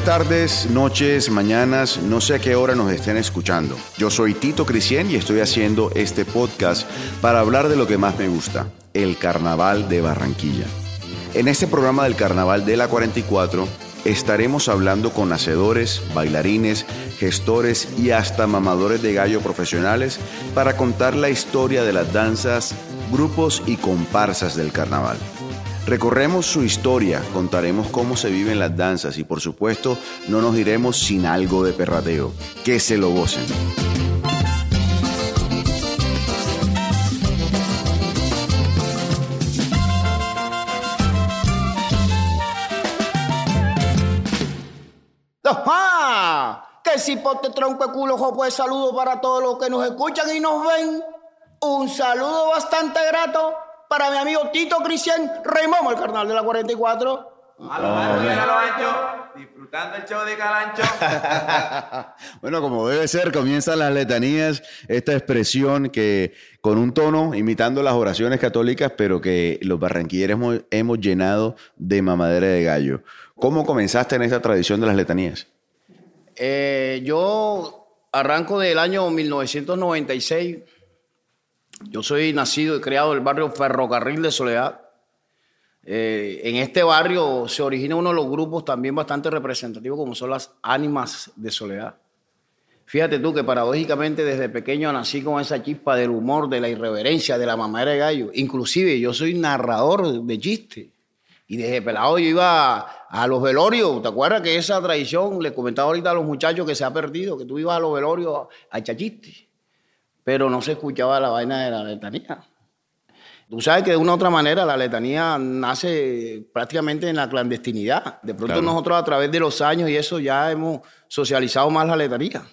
Buenas tardes, noches, mañanas, no sé a qué hora nos estén escuchando. Yo soy Tito Crisien y estoy haciendo este podcast para hablar de lo que más me gusta, el Carnaval de Barranquilla. En este programa del Carnaval de la 44 estaremos hablando con hacedores, bailarines, gestores y hasta mamadores de gallo profesionales para contar la historia de las danzas, grupos y comparsas del carnaval. Recorremos su historia, contaremos cómo se viven las danzas y por supuesto no nos iremos sin algo de perrateo. Que se lo gocen. Que si tronco de culo, pues saludo para todos los que nos escuchan y nos ven. Un saludo bastante grato para mi amigo Tito Cristian Raymond, el carnal de la 44. A los ancho, disfrutando el show de Calancho. bueno, como debe ser, comienzan las letanías, esta expresión que con un tono imitando las oraciones católicas, pero que los barranquilleros hemos, hemos llenado de mamadera de gallo. ¿Cómo comenzaste en esta tradición de las letanías? Eh, yo arranco del año 1996. Yo soy nacido y criado en el barrio Ferrocarril de Soledad. Eh, en este barrio se origina uno de los grupos también bastante representativos como son las ánimas de Soledad. Fíjate tú que paradójicamente desde pequeño nací con esa chispa del humor, de la irreverencia, de la mamadera de gallo. Inclusive yo soy narrador de chistes. Y desde pelado yo iba a, los velorios. ¿Te acuerdas que esa tradición, le comentaba ahorita a los muchachos que se ha perdido, que tú ibas a los velorios a echar chistes? Pero no se escuchaba la vaina de la letanía. Tú sabes que de una u otra manera la letanía nace prácticamente en la clandestinidad. De pronto nosotros a través de los años y eso ya hemos socializado más la letanía.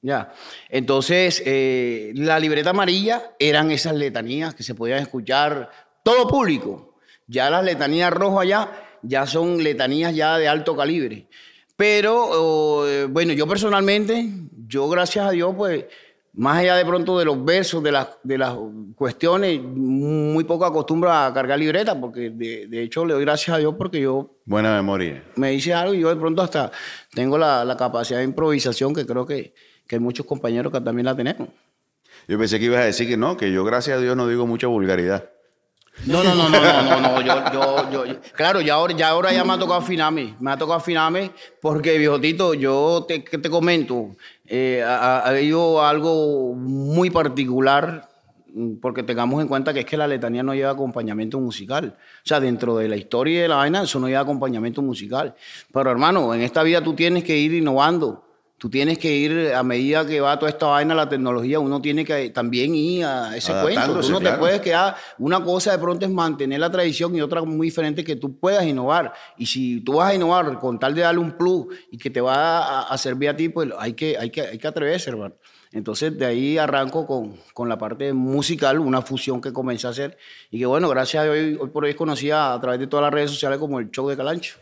Ya. Entonces, eh, la libreta amarilla eran esas letanías que se podían escuchar todo público. Ya las letanías rojas allá ya son letanías ya de alto calibre. Pero, eh, bueno, yo personalmente, yo gracias a Dios, pues, más allá de pronto de los versos, de las, de las cuestiones, muy poco acostumbro a cargar libreta, porque de, hecho le doy gracias a Dios porque yo... Buena memoria. Me dice algo y yo de pronto hasta tengo la, la capacidad de improvisación que creo que, que hay muchos compañeros que también la tenemos. Yo pensé que ibas a decir que no, que yo gracias a Dios no digo mucha vulgaridad. No, no, no, no, no, no, Yo, yo, yo, claro, ya ahora, ya ahora ya me ha tocado afinarme. Me ha tocado afinarme porque, viejotito, yo te, te comento, eh, ha, algo muy particular porque tengamos en cuenta que es que la letanía no lleva acompañamiento musical. O sea, dentro de la historia de la vaina, eso no lleva acompañamiento musical. Pero hermano, en esta vida tú tienes que ir innovando. Tú tienes que ir, a medida que va toda esta vaina, la tecnología, uno tiene que también ir a ese cuento. Tú no te puedes quedar. Una cosa de pronto es mantener la tradición y otra muy diferente que tú puedas innovar. Y si tú vas a innovar con tal de darle un plus y que te va a, servir a ti, pues hay que, hay que, hay que atreverse, hermano. Entonces de ahí arranco con, con, la parte musical, una fusión que comencé a hacer y que bueno, gracias a hoy, hoy por hoy es conocida a través de todas las redes sociales como el show de Calancho.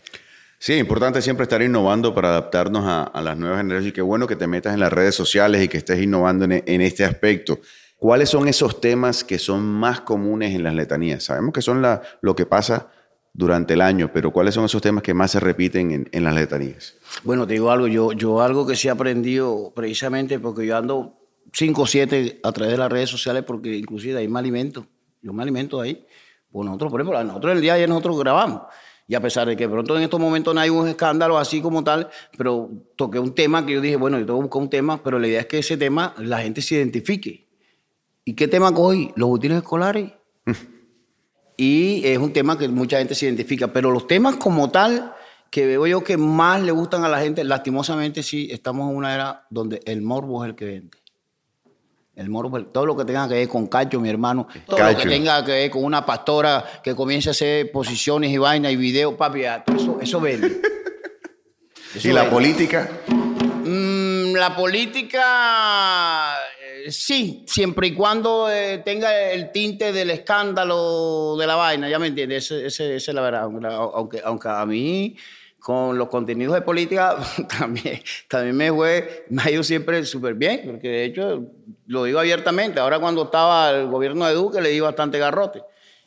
Sí, es importante siempre estar innovando para adaptarnos a, las nuevas generaciones qué bueno que te metas en las redes sociales y que estés innovando en, este aspecto. ¿Cuáles son esos temas que son más comunes en las letanías? Sabemos que son lo que pasa durante el año, pero ¿cuáles son esos temas que más se repiten en, las letanías? Bueno, te digo algo, yo, yo algo que sí he aprendido precisamente porque yo ando 5 o 7 a través de las redes sociales porque inclusive ahí me alimento, yo me alimento ahí. Pues nosotros, por ejemplo, nosotros el día de ayer nosotros grabamos. Y a pesar de que pronto en estos momentos no hay un escándalo así como tal, pero toqué un tema que yo dije, bueno, yo tengo que buscar un tema, pero la idea es que ese tema la gente se identifique. ¿Y qué tema cogí? Los útiles escolares. y es un tema que mucha gente se identifica, pero los temas como tal, que veo yo que más le gustan a la gente, lastimosamente sí, estamos en una era donde el morbo es el que vende. El moro, pues, todo lo que tenga que ver con Cacho, mi hermano, todo lo que tenga que ver con una pastora que comience a hacer posiciones y vainas y videos, papi, eso, eso vende. ¿Y la política? Mm, la política, eh, sí, siempre y cuando eh, tenga el tinte del escándalo de la vaina, ya me entiendes, esa es la verdad. Aunque, aunque a mí con los contenidos de política también, también me, fue, me ha ido siempre súper bien, porque de hecho lo digo abiertamente, ahora cuando estaba el gobierno de Duque le di bastante garrote.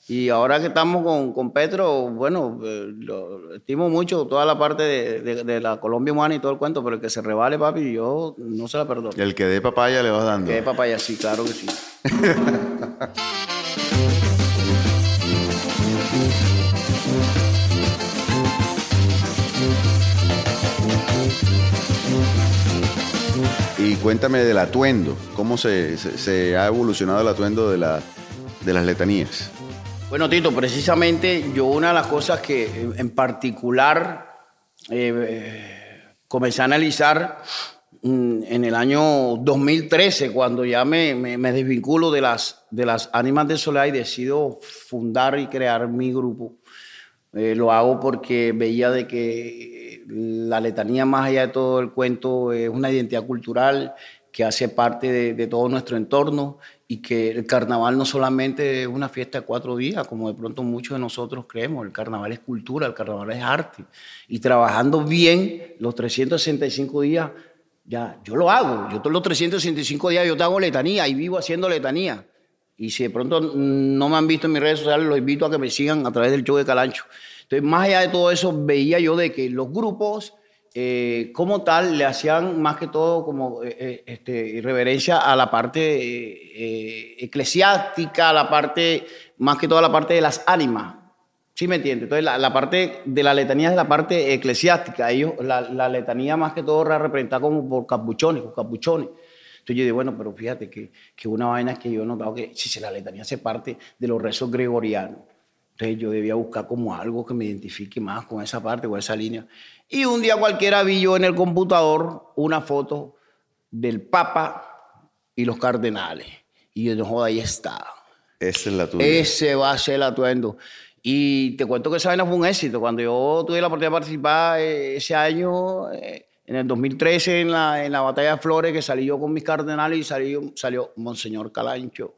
Y ahora que estamos con, con Petro, bueno, eh, lo estimo mucho toda la parte de, de- de la Colombia humana y todo el cuento, pero el que se revale, papi, yo no se la perdono. El que dé papaya le vas dando. Que papaya, sí, claro que sí. cuéntame del atuendo. ¿Cómo se, ha evolucionado el atuendo de, la, de las letanías? Bueno, Tito, precisamente yo una de las cosas que en- particular eh, eh, comencé a analizar mm, en el año 2013, cuando ya me, me- me desvinculo de las, de las ánimas de Soledad y decido fundar y crear mi grupo. Eh, lo hago porque veía de que la letanía, más allá de todo el cuento, es una identidad cultural que hace parte de, de todo nuestro entorno y que el carnaval no solamente es una fiesta de cuatro días, como de pronto muchos de nosotros creemos, el carnaval es cultura, el carnaval es arte. Y trabajando bien los 365 días, ya, yo lo hago. Yo todos los 365 días yo te hago letanía y vivo haciendo letanía. Y si de pronto no me han visto en mis redes sociales, los invito a que me sigan a través del show de Calancho. Entonces, más allá de todo eso, veía yo de que los grupos, eh, como tal, le hacían más que todo como eh, eh, este, reverencia a la parte eh, eh, eclesiástica, a la parte, más que todo a la parte de las ánimas. ¿Sí me entiende? Entonces, la, la parte de la letanía es la parte eclesiástica. Ellos, la, la letanía más que todo representada como por capuchones, por capuchones. Entonces yo digo, bueno, pero fíjate que, que una vaina es que yo he notado que si se la letanía hace parte de los rezos gregorianos. Entonces yo debía buscar como algo que me identifique más con esa parte, con esa línea. Y un día cualquiera vi yo en el computador una foto del Papa y los cardenales. Y yo, no joda, ahí está. Esa es la tuya. Ese va a ser el atuendo. Y te cuento que esa vaina fue un éxito. Cuando yo tuve la oportunidad de participar eh, ese año, eh, en el 2013, en la, en la batalla de Flores, que salí yo con mis cardenales y salió, salió Monseñor Calancho.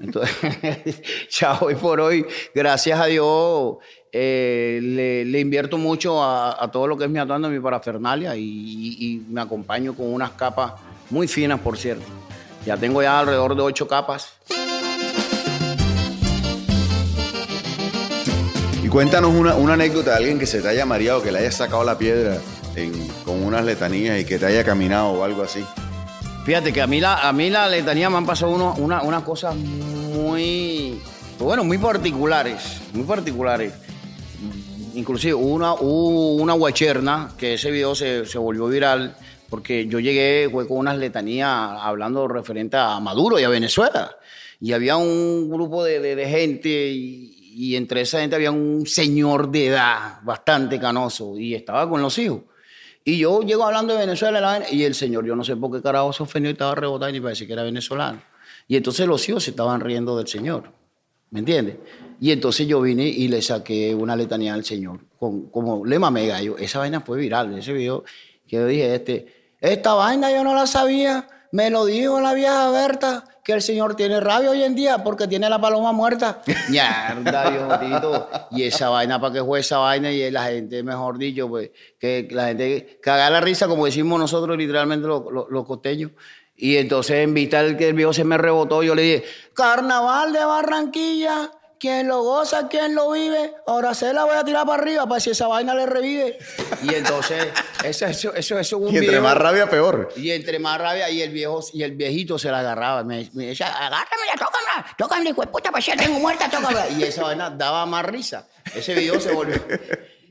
Entonces, ya hoy por hoy, gracias a Dios, eh, le, le invierto mucho a, todo lo que es mi atuendo, mi parafernalia y- y me acompaño con unas capas muy finas, por cierto. Ya tengo ya alrededor de ocho capas. Y cuéntanos una, una anécdota de alguien que se te haya mareado, que le haya sacado la piedra con unas letanías y que te haya caminado o algo así. Fíjate que a mí la, a mí la letanía me han pasado uno- una- unas cosas muy, pues bueno, muy particulares, muy particulares. Inclusive una, una guacherna, que ese video se, se volvió viral, porque yo llegué fue con unas letanías hablando referente a Maduro y a Venezuela. Y había un grupo de gente y, y entre esa gente había un señor de edad bastante canoso y estaba con los hijos. Y yo llego hablando de Venezuela y el señor, yo no sé por qué carajo se ofendió y estaba rebotando y parecía que era venezolano. Y entonces los hijos se estaban riendo del señor. ¿Me entiendes? Y entonces yo vine y le saqué una letanía al señor, con, como le mamé gallo. Esa vaina fue viral, ese video que yo dije, este, esta vaina yo no la sabía, me lo dijo la vieja Berta, que el señor tiene rabia hoy en día porque tiene la paloma muerta. Mierda, viejo tito. Y esa vaina, ¿para qué fue esa vaina? Y la gente, mejor dicho, pues, que la gente caga la risa, como decimos nosotros literalmente los, los- los costeños. Y entonces, en vista del que el viejo se me rebotó, yo le dije, Carnaval de Barranquilla, quien lo goza, quien lo vive, ahora se la voy a tirar para arriba para si esa vaina le revive. Y entonces, eso, eso, eso, eso es un Y entre video- más rabia, peor. y entre más rabia, y el viejo, y el viejito se la agarraba. Me, me decía, agárramela, tócamela, tócamela, hijo de puta, para allá tengo muerta, tócamela. Y esa vaina daba más risa. Ese video se volvió.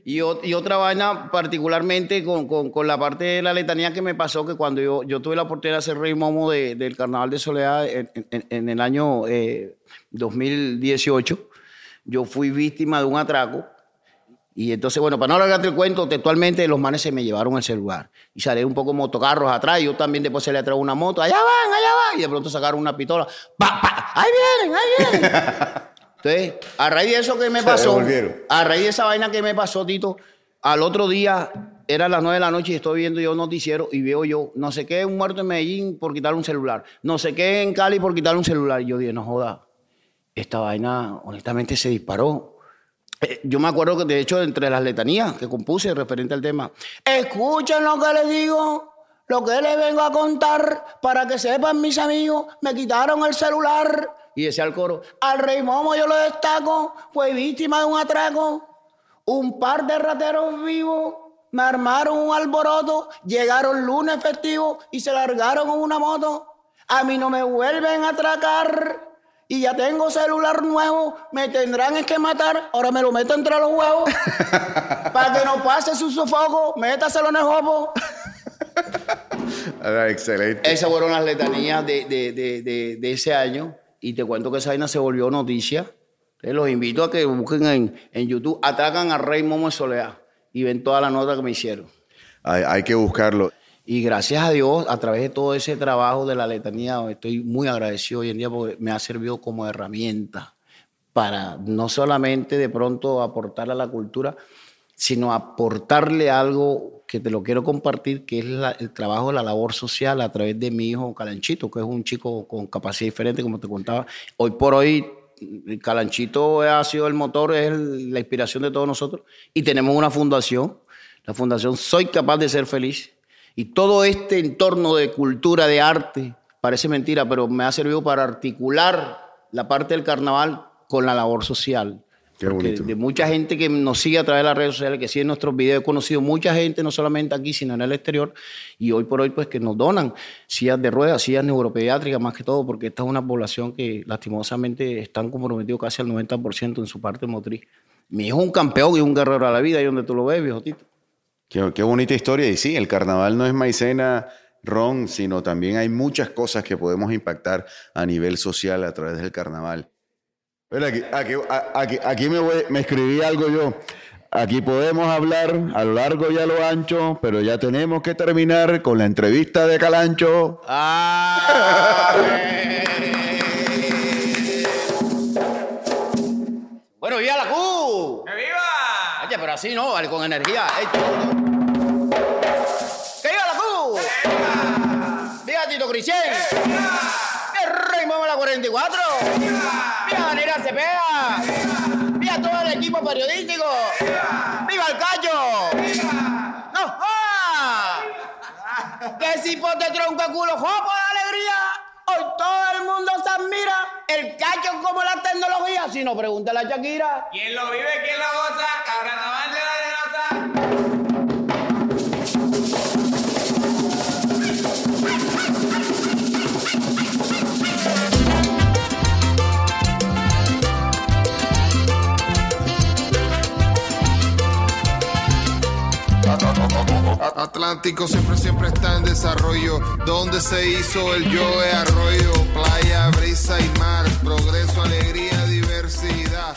Y, y otra vaina, particularmente con, con- la parte de la letanía que me pasó, que cuando yo, tuve la oportunidad de hacer Rey Momo de- del Carnaval de Soledad en, en- en el año eh, 2018, yo fui víctima de un atraco. Y entonces, bueno, para no alargarte el cuento, textualmente los manes se me llevaron el celular. Y salí un poco motocarros atrás. Yo también después se le atrajo una moto. Allá van, allá van. Y de pronto sacaron una pistola. ¡Pa, pa! ¡Ahí vienen, ahí vienen! Entonces, a raíz de eso que me pasó, a raíz de esa vaina que me pasó, Tito, al otro día, era las nueve de la noche y estoy viendo yo noticiero y veo yo, no sé qué, un muerto en Medellín por quitarle un celular. No sé qué en Cali por quitarle un celular. Y yo dije, no joda, esta vaina honestamente se disparó. Eh, Yo me acuerdo que, de hecho, entre las letanías que compuse referente al tema, escuchen lo que les digo, lo que les vengo a contar, para que sepan mis amigos, me quitaron el celular, Y decía el coro, al rey Momo yo lo destaco, fue víctima de un atraco. Un par de rateros vivos me armaron un alboroto, llegaron lunes festivo y se largaron con una moto. A mí no me vuelven a atracar y ya tengo celular nuevo, me tendrán que matar, ahora me lo meto entre los huevos. para que no pase su sofoco, métaselo en el jopo. Ah, excelente. Esas fueron las letanías de, de, de, de, ese año. Y te cuento que esa vaina se volvió noticia. los invito a que busquen en, en YouTube, atacan a Rey Momo Soledad y ven toda la nota que me hicieron. Hay, hay que buscarlo. Y gracias a Dios, a través de todo ese trabajo de la letanía, estoy muy agradecido hoy en día porque me ha servido como herramienta para no solamente de pronto aportar a la cultura, sino aportarle algo que te lo quiero compartir, que es el trabajo la labor social a través de mi hijo Calanchito, que es un chico con capacidad diferente, como te contaba. Hoy por hoy, Calanchito ha sido el motor, es la inspiración de todos nosotros, y tenemos una fundación, la fundación Soy Capaz de Ser Feliz, y todo este entorno de cultura, de arte, parece mentira, pero me ha servido para articular la parte del carnaval con la labor social. Qué bonito. de mucha gente que nos sigue a través de las redes sociales, que sigue nuestros videos, he conocido mucha gente, no solamente aquí, sino en el exterior, y hoy por hoy, pues que nos donan sillas de ruedas, sillas neuropediátricas, más que todo, porque esta es una población que lastimosamente están comprometidos casi al 90% en su parte motriz. Mi hijo es un campeón y un guerrero a la vida, y donde tú lo ves, viejo Tito. Qué, bonita historia. Y sí, el carnaval no es maicena, ron, sino también hay muchas cosas que podemos impactar a nivel social a través del carnaval. Pero aquí, aquí, aquí, me, me escribí algo yo. Aquí podemos hablar a lo largo y a lo ancho, pero ya tenemos que terminar con la entrevista de Calancho. Ah, bueno, viva la Q. ¡Que viva! Oye, pero así no, con energía. Cristian. ¡Viva! Raymond la 44. ¡Viva! ¡Viva Daniela Cepeda! ¡Viva! ¡Viva todo el equipo periodístico! ¡Viva, ¡Viva el! ¡Viva! ¡No! ¡Ah! ¡Que si te tronco culo, jopo de alegría! Hoy todo el mundo se admira. El cacho como la tecnología. Si no, pregúntale a Shakira. ¿Quién lo vive? ¿Quién lo goza? Carnaval de la Arenosa. siempre, siempre está en desarrollo. Donde se hizo el yo es arroyo, playa, brisa y mar, progreso, alegría, diversidad.